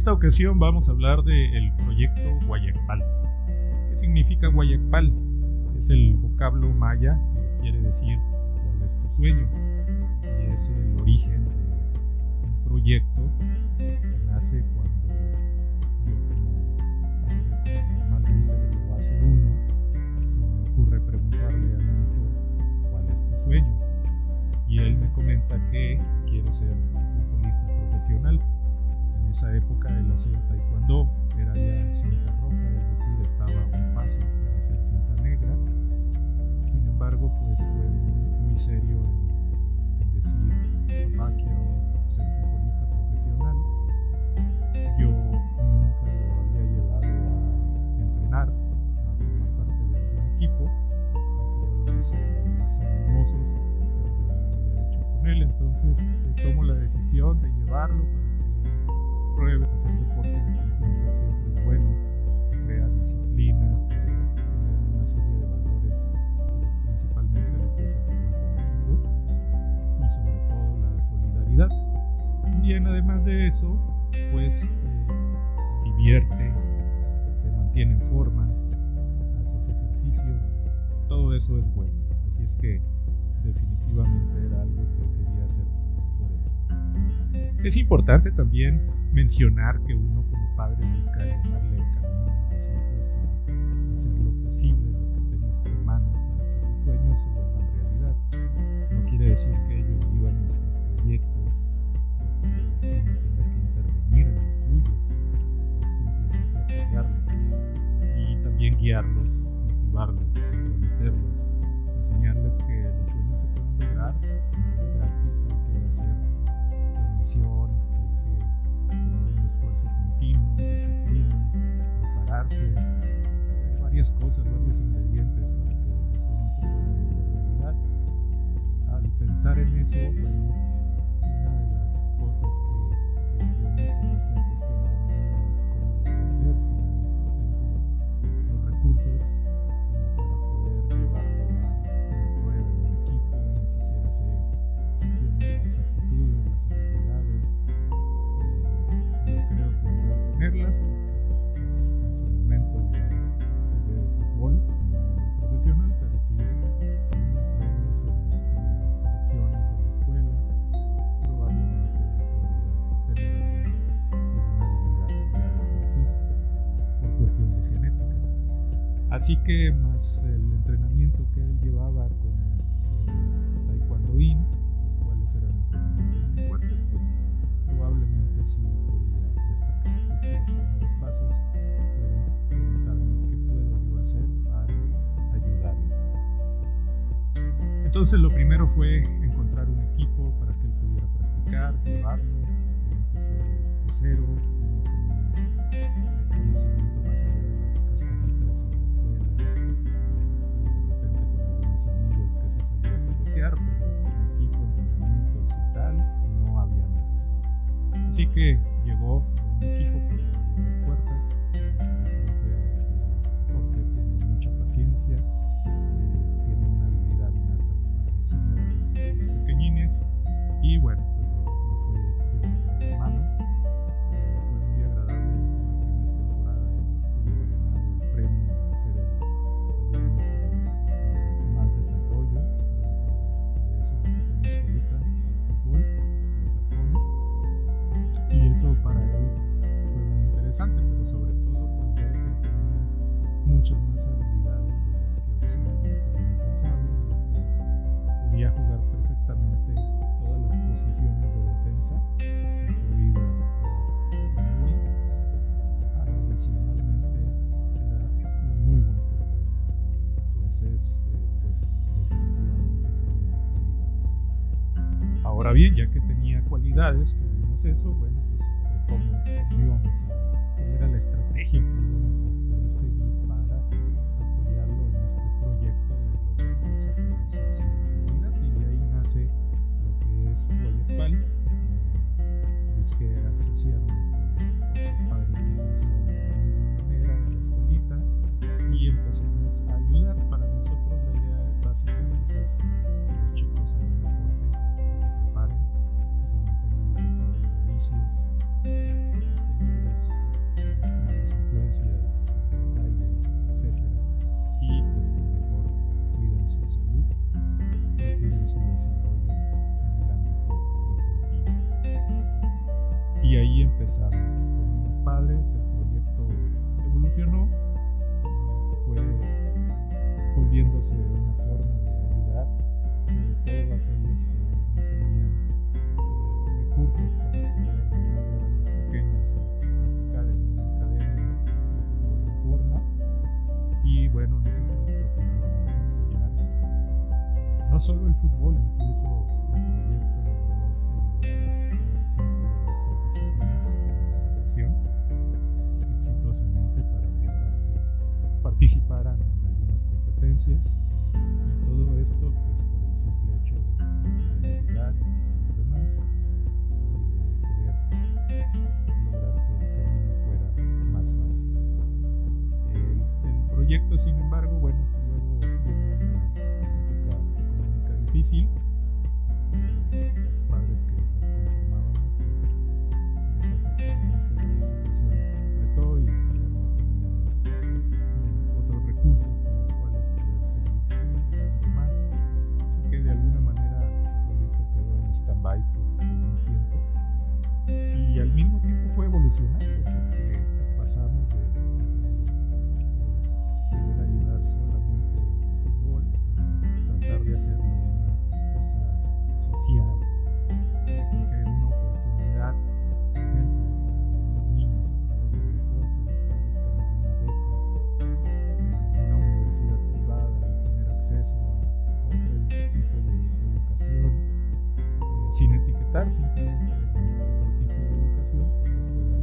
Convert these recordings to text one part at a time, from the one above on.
esta ocasión vamos a hablar del proyecto Guayacpal. ¿Qué significa Guayacpal? Es el vocablo maya que quiere decir cuál es tu sueño y es el origen de un proyecto que nace cuando yo como normalmente lo hace uno, se me ocurre preguntarle a mi hijo cuál es tu sueño y él me comenta que quiere ser futbolista profesional esa época él hacía taekwondo, era ya cinta roja, es decir, estaba un paso para ser cinta negra. Sin embargo, pues fue muy, muy serio en, en decir, papá, quiero ser futbolista profesional. Yo nunca lo había llevado a entrenar, a formar parte de algún equipo, yo lo hice en los años pero yo no lo había hecho con él. Entonces tomo la decisión de llevarlo para pruebe, hacer deporte de conjunto siempre es bueno, crea disciplina, tener una serie de valores, principalmente lo que es el trabajo en equipo y sobre todo la solidaridad. Bien, además de eso, pues eh, divierte, te mantiene en forma, haces ejercicio, todo eso es bueno. Así es que definitivamente era algo que quería hacer por él. Es importante también mencionar que uno como padre busca darle el camino a los hijos y hacer lo posible, lo que esté en nuestras manos para que sus sueños se vuelvan realidad. No quiere decir que pensar en eso, bueno, una de las cosas que, que yo me comencé a cuestionar a mí mismo es cómo hacer si no tengo los recursos como para poder llevarlo a una prueba en un equipo, ni siquiera sé si tiene las aptitudes, las habilidades yo creo que voy tenerlas pues, en su momento yo jugué fútbol no a nivel profesional, pero sí Así que más el entrenamiento que él llevaba como taekwondoín, los cuales eran entrenamientos muy fuertes, pues probablemente sí los primeros pasos fueron preguntarme qué puedo yo hacer para ayudarle. Entonces lo primero fue encontrar un equipo para que él pudiera practicar, llevarlo. Empezó de cero, no Así que llegó equipo que le abrió las puertas. El profe Jorge tiene mucha paciencia, eh, tiene una habilidad innata para enseñar a los pequeñines y bueno, Entonces, eh, pues definitivamente. Ahora bien, ya que tenía cualidades, que vimos eso, bueno, pues este, cómo, cómo íbamos a cuál era la estrategia que íbamos a poder seguir para apoyarlo en este proyecto de lograr su sociedad y de ahí nace lo que es Guayapal. Busqué asociarme con otros padres que pensaban de la misma manera en la escuelita y empezamos a ayudar ustedes, chicos al deporte, se preparen, que se mantengan alejados de vicios, peligros, malas influencias, calle, etc. Y pues que mejor cuiden su salud, cuiden su desarrollo en el ámbito deportivo. Y ahí empezamos con los padres, el proyecto evolucionó, fue volviéndose de una forma de sobre todo a aquellos que tenían eh, recursos para poder ayudar los pequeños a practicar en una academia de fútbol en forma. Y bueno, nosotros procurábamos apoyar no solo el fútbol, incluso el proyecto logró ayudar a gente de natación exitosamente para que participaran en algunas competencias y todo esto pues simple hecho de, querer ayudar a los demás y de querer lograr que el camino fuera más fácil. El, proyecto, sin embargo, bueno, luego viene una época económica difícil. Los padres querer ayudar solamente fútbol a tratar de hacerlo una cosa social. Que una oportunidad por ejemplo para unos niños a través del deporte obtener una beca en una universidad privada y tener acceso a, otro tipo de educación eh, sin etiquetar simplemente otro tipo de educación pues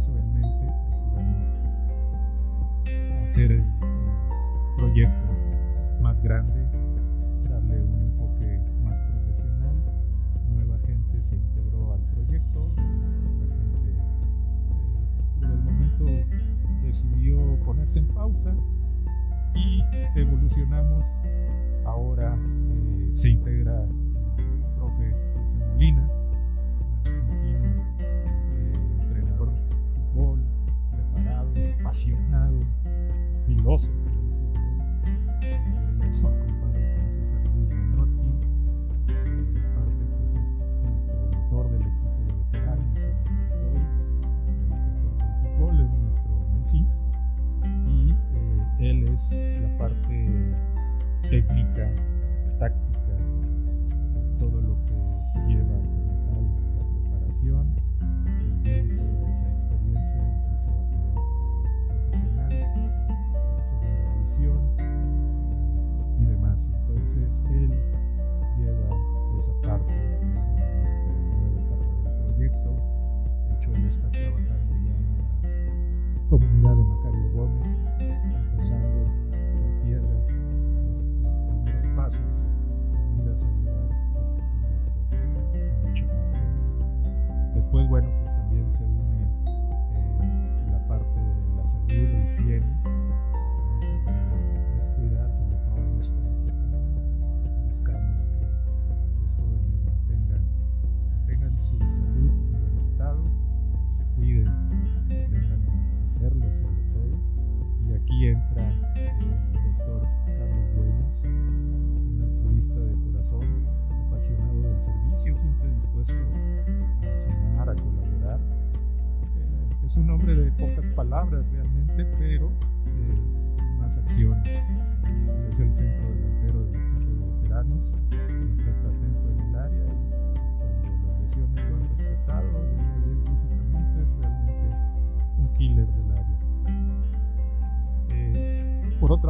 eso en mente procuramos hacer el, proyecto más grande, darle un enfoque más profesional. Nueva gente se integró al proyecto, otra gente eh, por el momento decidió ponerse en pausa y evolucionamos. Ahora eh, se integra el profe José Molina, apasionado, filósofo lleva esa parte estado, se cuiden, aprendan a hacerlo sobre todo. Y aquí entra el doctor Carlos Buenos, un altruista de corazón, apasionado del servicio, siempre dispuesto a sumar, a colaborar. Eh, es un hombre de pocas palabras realmente, pero eh, más acción. Es el centro delantero del equipo de veteranos,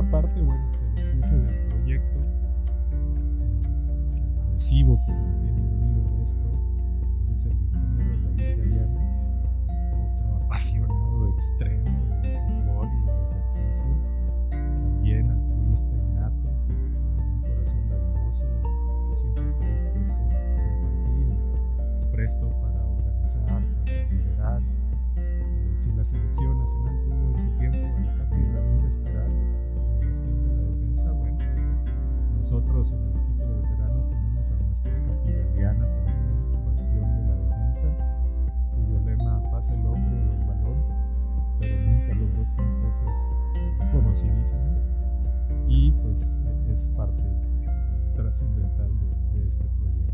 parte, bueno, pues el del proyecto, el adhesivo que mantiene unido esto, es el ingeniero David Galeano, otro apasionado extremo del fútbol y del ejercicio, también altruista innato, un corazón dadivoso que siempre está dispuesto a compartir, presto para organizar, para liderar. Eh, si la selección nacional tuvo en su tiempo el Capi Ramírez Perales sostén de la defensa, bueno, nosotros en el equipo de veteranos tenemos a nuestro capi también, bastión de la defensa, cuyo lema pasa el hombre o el balón, pero nunca los dos puntos es conocidísimo y pues es parte trascendental de, de este proyecto.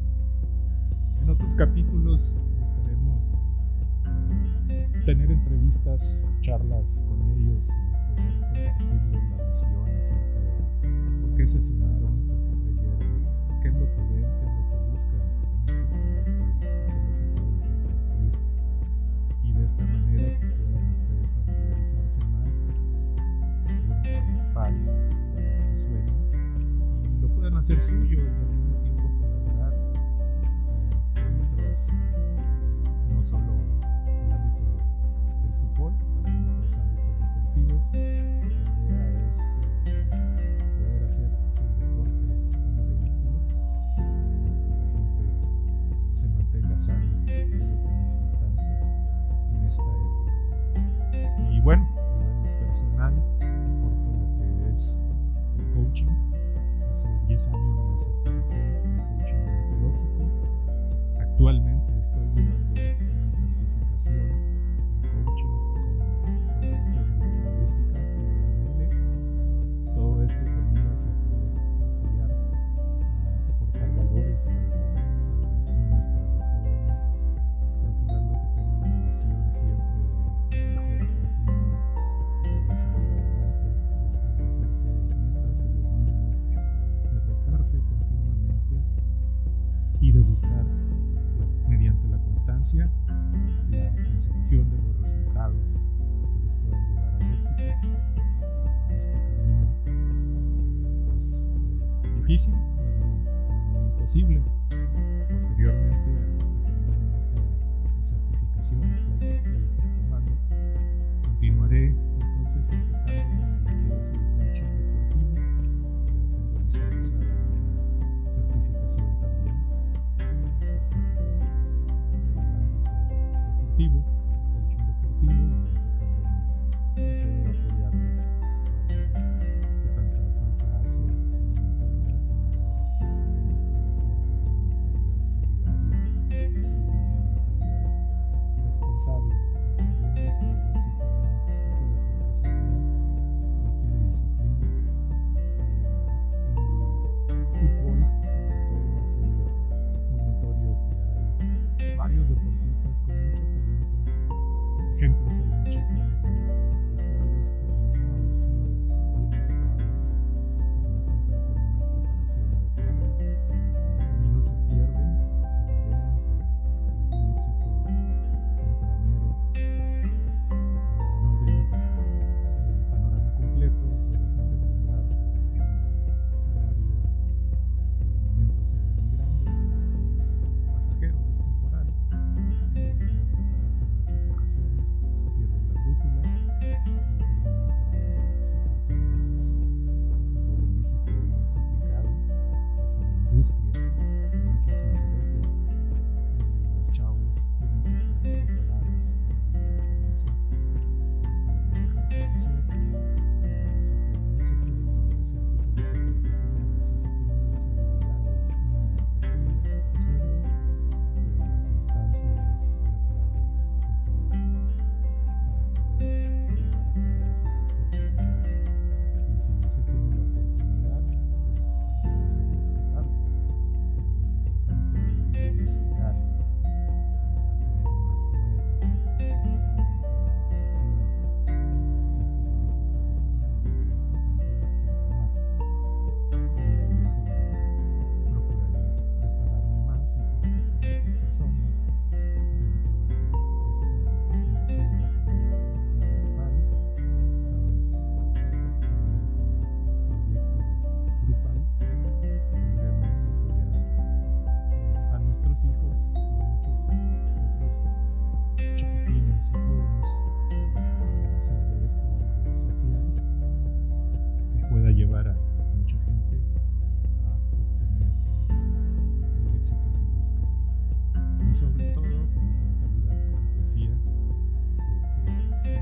En otros capítulos buscaremos tener entrevistas, charlas con ellos y compartir la visión acerca de por qué se sumaron, por qué creyeron, qué es lo que ven, qué es lo que buscan en este proyecto y qué es lo que pueden compartir. Y de esta manera puedan ustedes familiarizarse más con el PAL, con este sueño, y lo puedan hacer suyo y al mismo tiempo colaborar con otros, no solo amigos. constancia y la consecución de los resultados que nos puedan llevar al éxito. Este camino es difícil, cuando, no imposible. Posteriormente a esta certificación que estoy tomando, continuaré entonces enfocándome en sabe? y sobre todo con la mentalidad con poesía de que si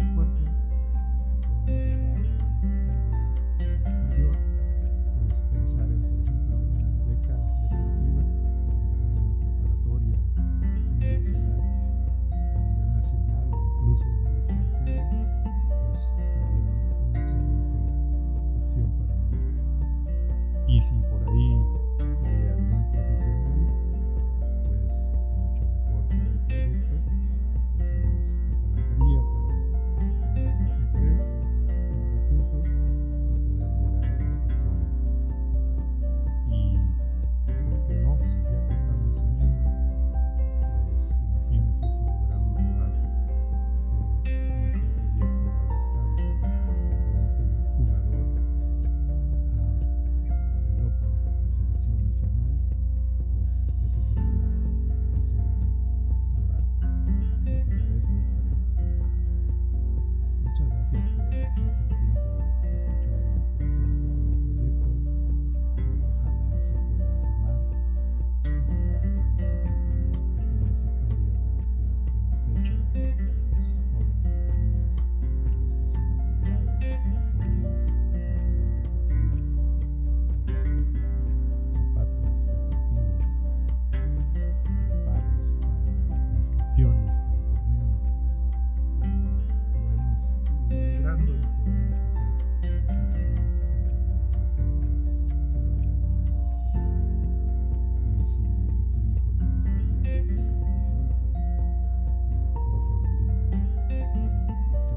esfuerzo, con fútbol, pues